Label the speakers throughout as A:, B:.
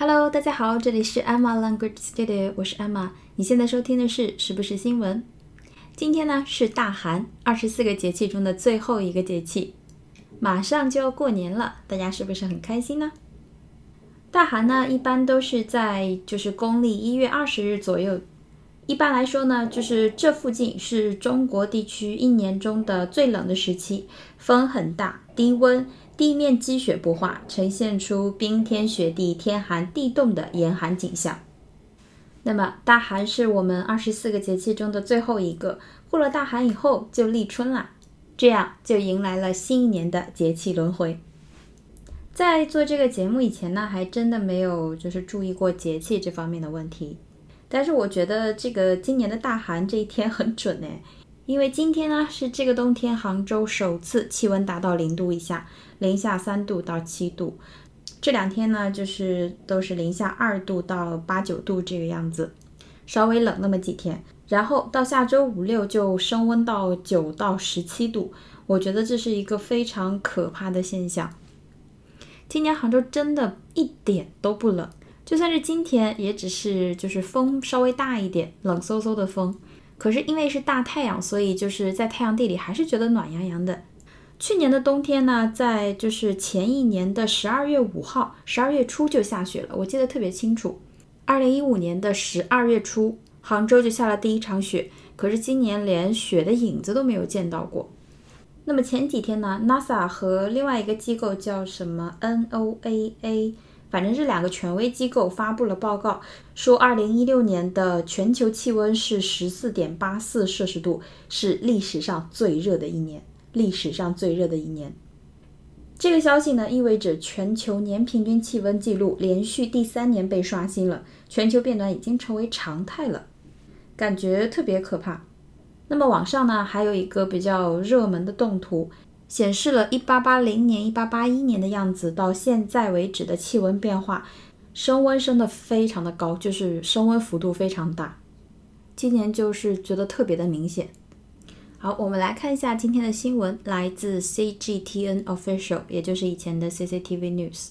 A: Hello，大家好，这里是 Emma Language Studio，我是 Emma。你现在收听的是时不时新闻。今天呢是大寒，二十四个节气中的最后一个节气，马上就要过年了，大家是不是很开心呢？大寒呢一般都是在就是公历一月二十日左右。一般来说呢，就是这附近是中国地区一年中的最冷的时期，风很大，低温。地面积雪不化，呈现出冰天雪地、天寒地冻的严寒景象。那么，大寒是我们二十四个节气中的最后一个。过了大寒以后，就立春了，这样就迎来了新一年的节气轮回。在做这个节目以前呢，还真的没有就是注意过节气这方面的问题。但是我觉得这个今年的大寒这一天很准哎。因为今天呢是这个冬天杭州首次气温达到零度以下，零下三度到七度，这两天呢就是都是零下二度到八九度这个样子，稍微冷那么几天，然后到下周五六就升温到九到十七度，我觉得这是一个非常可怕的现象。今年杭州真的一点都不冷，就算是今天也只是就是风稍微大一点，冷飕飕的风。可是因为是大太阳，所以就是在太阳地里还是觉得暖洋洋的。去年的冬天呢，在就是前一年的十二月五号，十二月初就下雪了，我记得特别清楚。二零一五年的十二月初，杭州就下了第一场雪，可是今年连雪的影子都没有见到过。那么前几天呢，NASA 和另外一个机构叫什么 NOAA。反正这两个权威机构发布了报告，说二零一六年的全球气温是十四点八四摄氏度，是历史上最热的一年，历史上最热的一年。这个消息呢，意味着全球年平均气温记录连续第三年被刷新了，全球变暖已经成为常态了，感觉特别可怕。那么网上呢，还有一个比较热门的动图。显示了1880年、1881年的样子，到现在为止的气温变化，升温升的非常的高，就是升温幅度非常大。今年就是觉得特别的明显。好，我们来看一下今天的新闻，来自 CGTN Official，也就是以前的 CCTV News。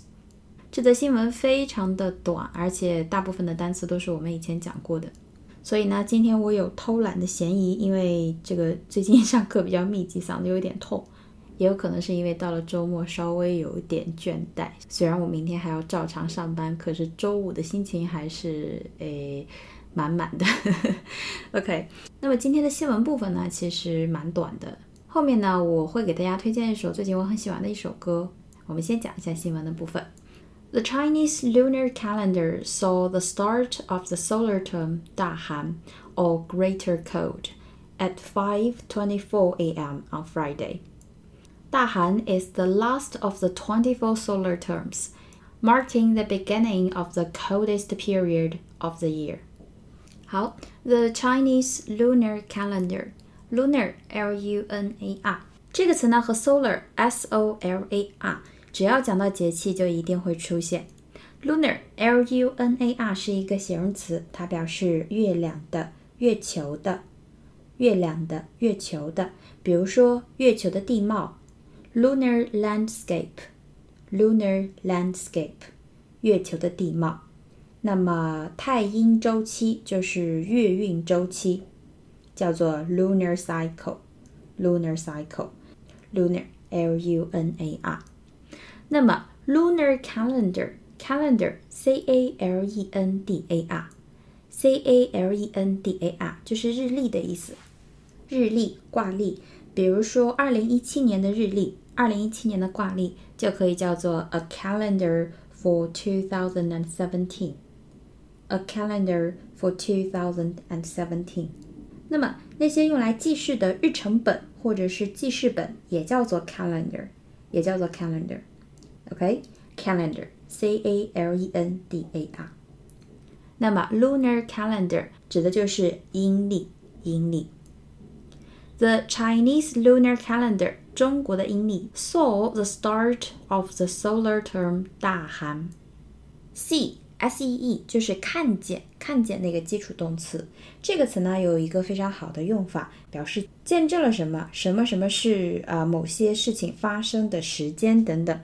A: 这则新闻非常的短，而且大部分的单词都是我们以前讲过的，所以呢，今天我有偷懒的嫌疑，因为这个最近上课比较密集，嗓子有点痛。也有可能是因为到了周末稍微有一点倦怠，虽然我明天还要照常上班，可是周五的心情还是诶满满的。OK，那么今天的新闻部分呢，其实蛮短的，后面呢我会给大家推荐一首最近我很喜欢的一首歌。我们先讲一下新闻的部分。The Chinese lunar calendar saw the start of the solar term 大寒 or Greater Cold at 5:24 a.m. on Friday. Dahan is the last of the 24 solar terms, marking the beginning of the coldest period of the year. 好，the Chinese lunar calendar, lunar L U N A R 这个词呢和 solar S O L A R 只要讲到节气就一定会出现。lunar L U N A R 是一个形容词，它表示月亮的、月球的、月亮的、月球的。比如说月球的地貌 lunar landscape，lunar landscape，月球的地貌。那么太阴周期就是月运周期，叫做 lunar cycle，lunar cycle，lunar l u n a r。那么 lunar calendar，calendar c a l e n d a r，c a l e n d a r 就是日历的意思，日历挂历。比如说，二零一七年的日历， 二零一七年的挂历就可以叫做 a calendar for two thousand and seventeen。a calendar for two thousand and seventeen。那么那些用来记事的日程本或者是记事本也叫做 calendar，也叫做 calendar。OK，calendar，c a l e n d a r。那么 lunar calendar 指的就是阴历，阴历。The Chinese lunar calendar， 中国的阴历，saw the start of the solar term 大寒。See S E E 就是看见，看见那个基础动词。这个词呢有一个非常好的用法，表示见证了什么，什么什么是啊某些事情发生的时间等等。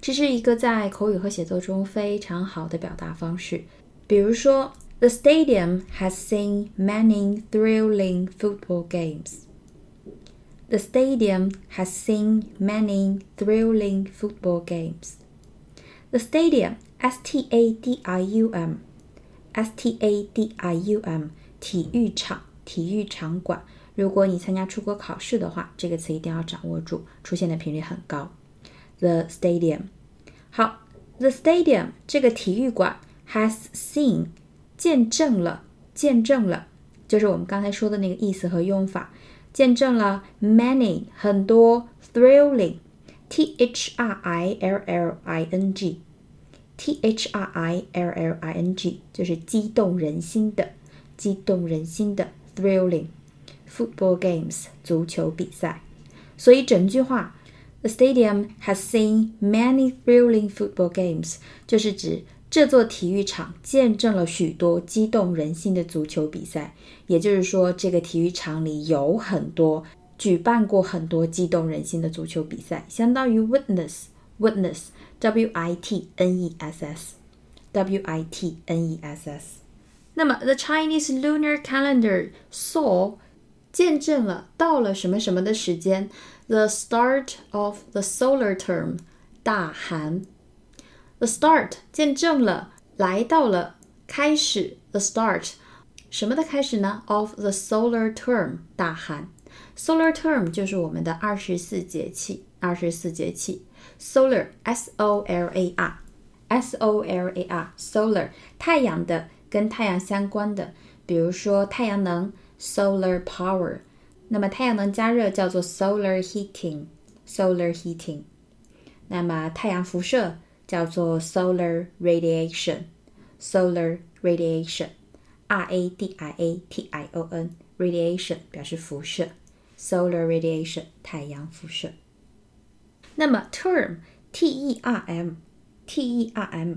A: 这是一个在口语和写作中非常好的表达方式。比如说，The stadium has seen many thrilling football games. The stadium has seen many thrilling football games. The stadium, S-T-A-D-I-U-M, S-T-A-D-I-U-M，体育场、体育场馆。如果你参加出国考试的话，这个词一定要掌握住，出现的频率很高。The stadium，好，the stadium 这个体育馆 has seen 见证了，见证了，就是我们刚才说的那个意思和用法， 见证了 many 很多 thrilling，t h r i l l i n g，t h r i l l i n g 就是激动人心的，激动人心的 thrilling。Football games，足球比赛。所以整句话，The stadium has seen many thrilling football games，就是指这座体育场见证了许多激动人心的足球比赛。也就是说，这个体育场里有很多举办过很多激动人心的足球比赛，相当于 witness，witness，w i t n e s s，w i t n e s s。那么，the Chinese lunar calendar saw 见证了到了什么什么的时间，the start of the solar term，大寒。The start 见证了来到了开始，the start 什么的开始呢？of the solar term，大寒。solar term 就是我们的二十四节气，二十四节气。solar s o l a r s o l a r solar 太阳的跟太阳相关的，比如说太阳能。solar power，那么太阳能加热叫做 solar heating，solar heating。那么太阳辐射叫做 solar radiation，solar radiation，r a d i a t i o n，radiation 表示辐射，solar radiation 太阳辐射。那么 term，t e r m，t e r m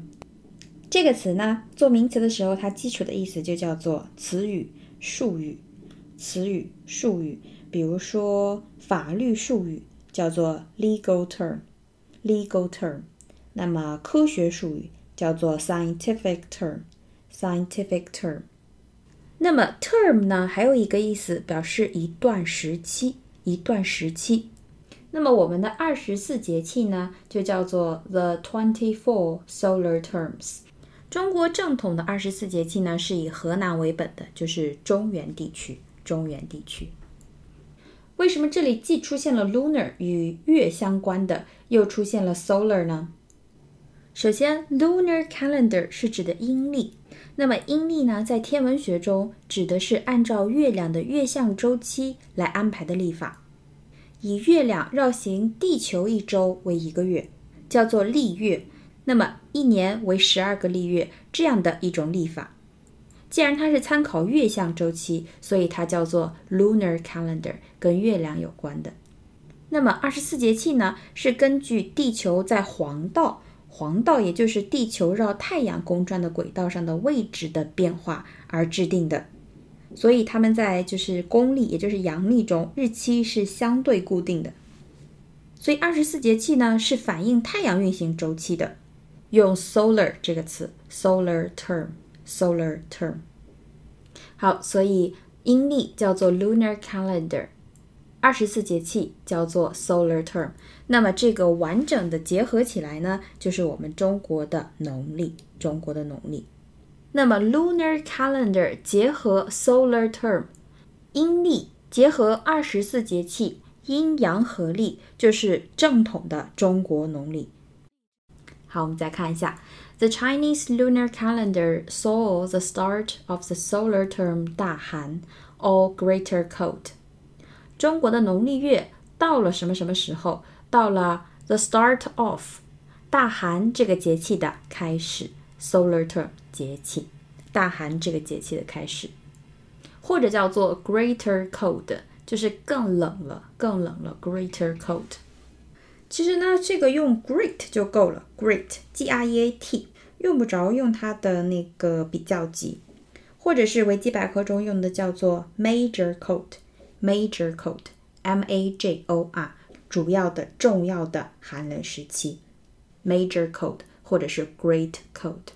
A: 这个词呢，做名词的时候，它基础的意思就叫做词语、术语。词语、术语，比如说法律术语叫做 legal term，legal term。那么科学术语叫做 scientific term，scientific term。那么 term 呢，还有一个意思，表示一段时期，一段时期。那么我们的二十四节气呢，就叫做 the twenty-four solar terms。中国正统的二十四节气呢，是以河南为本的，就是中原地区。中原地区，为什么这里既出现了 lunar 与月相关的，又出现了 solar 呢？首先，lunar calendar 是指的阴历，那么阴历呢，在天文学中指的是按照月亮的月相周期来安排的历法，以月亮绕行地球一周为一个月，叫做历月，那么一年为十二个历月这样的一种历法。既然它是参考月相周期，所以它叫做 lunar calendar，跟月亮有关的。那么二十四节气呢，是根据地球在黄道，黄道也就是地球绕太阳公转的轨道上的位置的变化而制定的。所以他们在就是公历，也就是阳历中，日期是相对固定的。所以二十四节气呢，是反映太阳运行周期的。用 solar 这个词，solar term。Solar term，好，所以阴历叫做 lunar calendar，二十四节气叫做 solar term。那么这个完整的结合起来呢，就是我们中国的农历，中国的农历。那么 lunar calendar 结合 solar term，阴历结合二十四节气，阴阳合历，就是正统的中国农历。好，我们再看一下。The Chinese lunar calendar saw the start of the solar term 大寒 or greater cold。中国的农历月到了什么什么时候？到了 the start of 大寒这个节气的开始，solar term 节气，大寒这个节气的开始，或者叫做 greater cold，就是更冷了，更冷了，greater cold。其实呢，这个用 great 就够了，great，g r e a t。用不着用它的那个比较级，或者是维基百科中用的叫做 major cold，major cold，m a j o r，主要的、重要的寒冷时期。 major code 或者是 great code。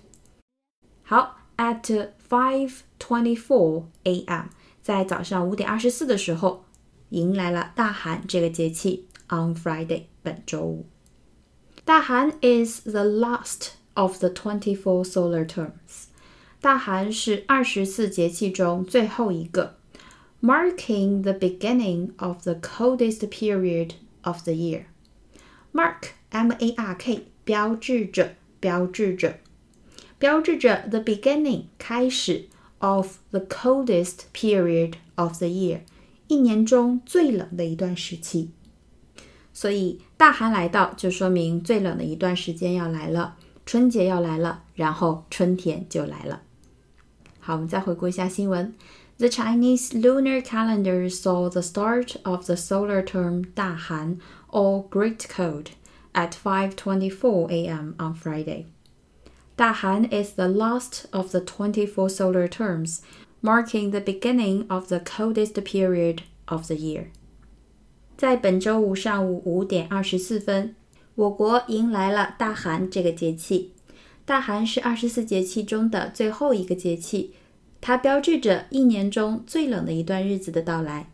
A: 好，at five twenty-four a.m. 在早上五点二十四的时候，迎来了大寒这个节气。On Friday，本周五，大寒 is the last of the twenty-four solar terms。大寒是二十四节气中最后一个，marking the beginning of the coldest period of the year。Mark M A R K 标志着，标志着，标志着 the beginning 开始 of the coldest period of the year 一年中最冷的一段时期。所以大寒来到，就说明最冷的一段时间要来了，春节要来了，然后春天就来了。好，我们再回顾一下新闻。The Chinese lunar calendar saw the start of the solar term 大寒 or Great Cold at 5:24 a.m. on Friday. 大寒 is the last of the 24 solar terms, marking the beginning of the coldest period of the year. 在本周五上午五点二十四分，我国迎来了大寒这个节气。大寒是二十四节气中的最后一个节气， 它标志着一年中最冷的一段日子的到来。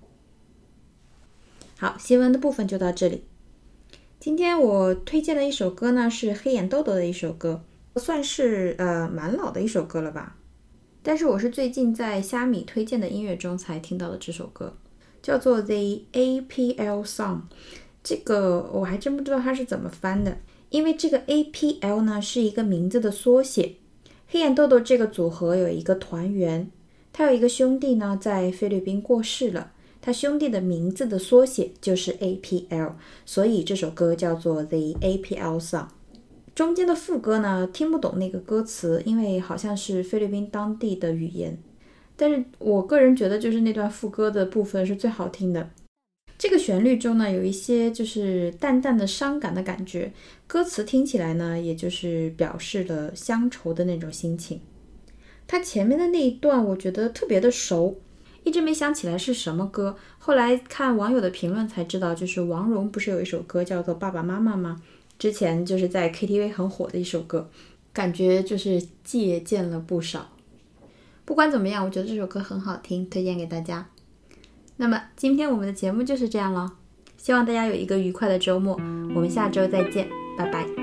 A: 好，新闻的部分就到这里。今天我推荐的一首歌呢，是黑眼豆豆的一首歌，算是呃蛮老的一首歌了吧。但是我是最近在虾米推荐的音乐中才听到的这首歌，叫做 The APL Song。这个我还真不知道它是怎么翻的。因为这个 APL 呢是一个名字的缩写，黑眼豆豆这个组合有一个团员，他有一个兄弟呢在菲律宾过世了，他兄弟的名字的缩写就是 APL，所以这首歌叫做 The APL Song。中间的副歌呢听不懂那个歌词，因为好像是菲律宾当地的语言，但是我个人觉得就是那段副歌的部分是最好听的。这个旋律中呢，有一些就是淡淡的伤感的感觉，歌词听起来呢，也就是表示了乡愁的那种心情。它前面的那一段，我觉得特别的熟，一直没想起来是什么歌。后来看网友的评论才知道，就是王蓉不是有一首歌叫做《爸爸妈妈》吗？之前就是在 KTV 很火的一首歌，感觉就是借鉴了不少。不管怎么样，我觉得这首歌很好听，推荐给大家。那么今天我们的节目就是这样了，希望大家有一个愉快的周末，我们下周再见，拜拜。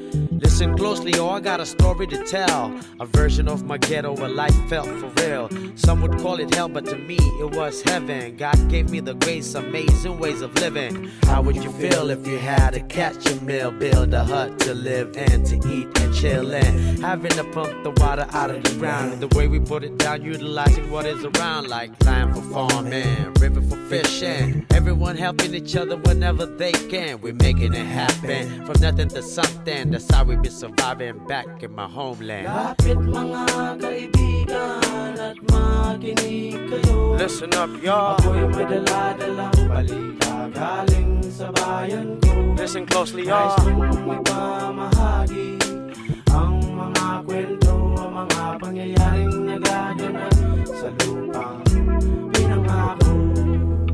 B: Listen closely, oh, I got a story to tell. A version of my ghetto where life felt for real. Some would call it hell, but to me it was heaven. God gave me the grace, amazing ways of living. How would you feel if you had to catch a meal, build a hut to live in, to eat and chill in? Having to pump the water out of the ground. The way we put it down, utilizing what is around, like land for farming, river for fishing. Everyone helping each other whenever they can. We're making it happen from nothing to something. That's how we be surviving back in my homeland. Listen up, y'all. Listen closely, y'all. Ang mga kwento, ang mga pangyayaring nagaganap sa lupang pinangako.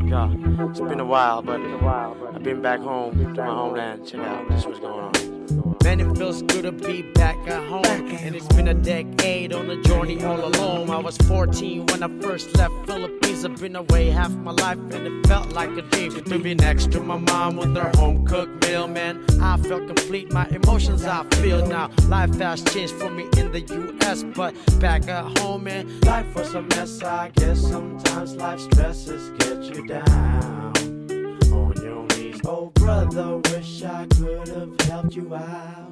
B: Yeah, it's been a while, but I've been back home to my homeland. Check out, this what's going on. Man, it feels good to be back at home. And it's been a decade on the journey all alone. I was 14 when I first left Philippines. I've been away half my life and it felt like a dream. To be next to my mom with her home cooked meal, man. I felt complete. My emotions I feel now. Life has changed for me in the US, but back at home, man, life was a mess. I guess sometimes life stresses get you down
C: Oh, brother, wish I could have helped you out.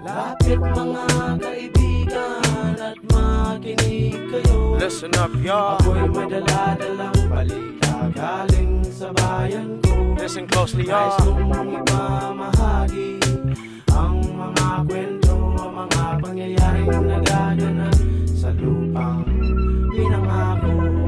C: Lapit mga kaibigan at makinig kayo. Listen up y'all. Ako'y may daladalang balita galing sa bayan ko. Listen closely y'all. Nais kong ipamahagi ang mga kwento Ang mga pangyayaring nagaganap sa lupang pinangako.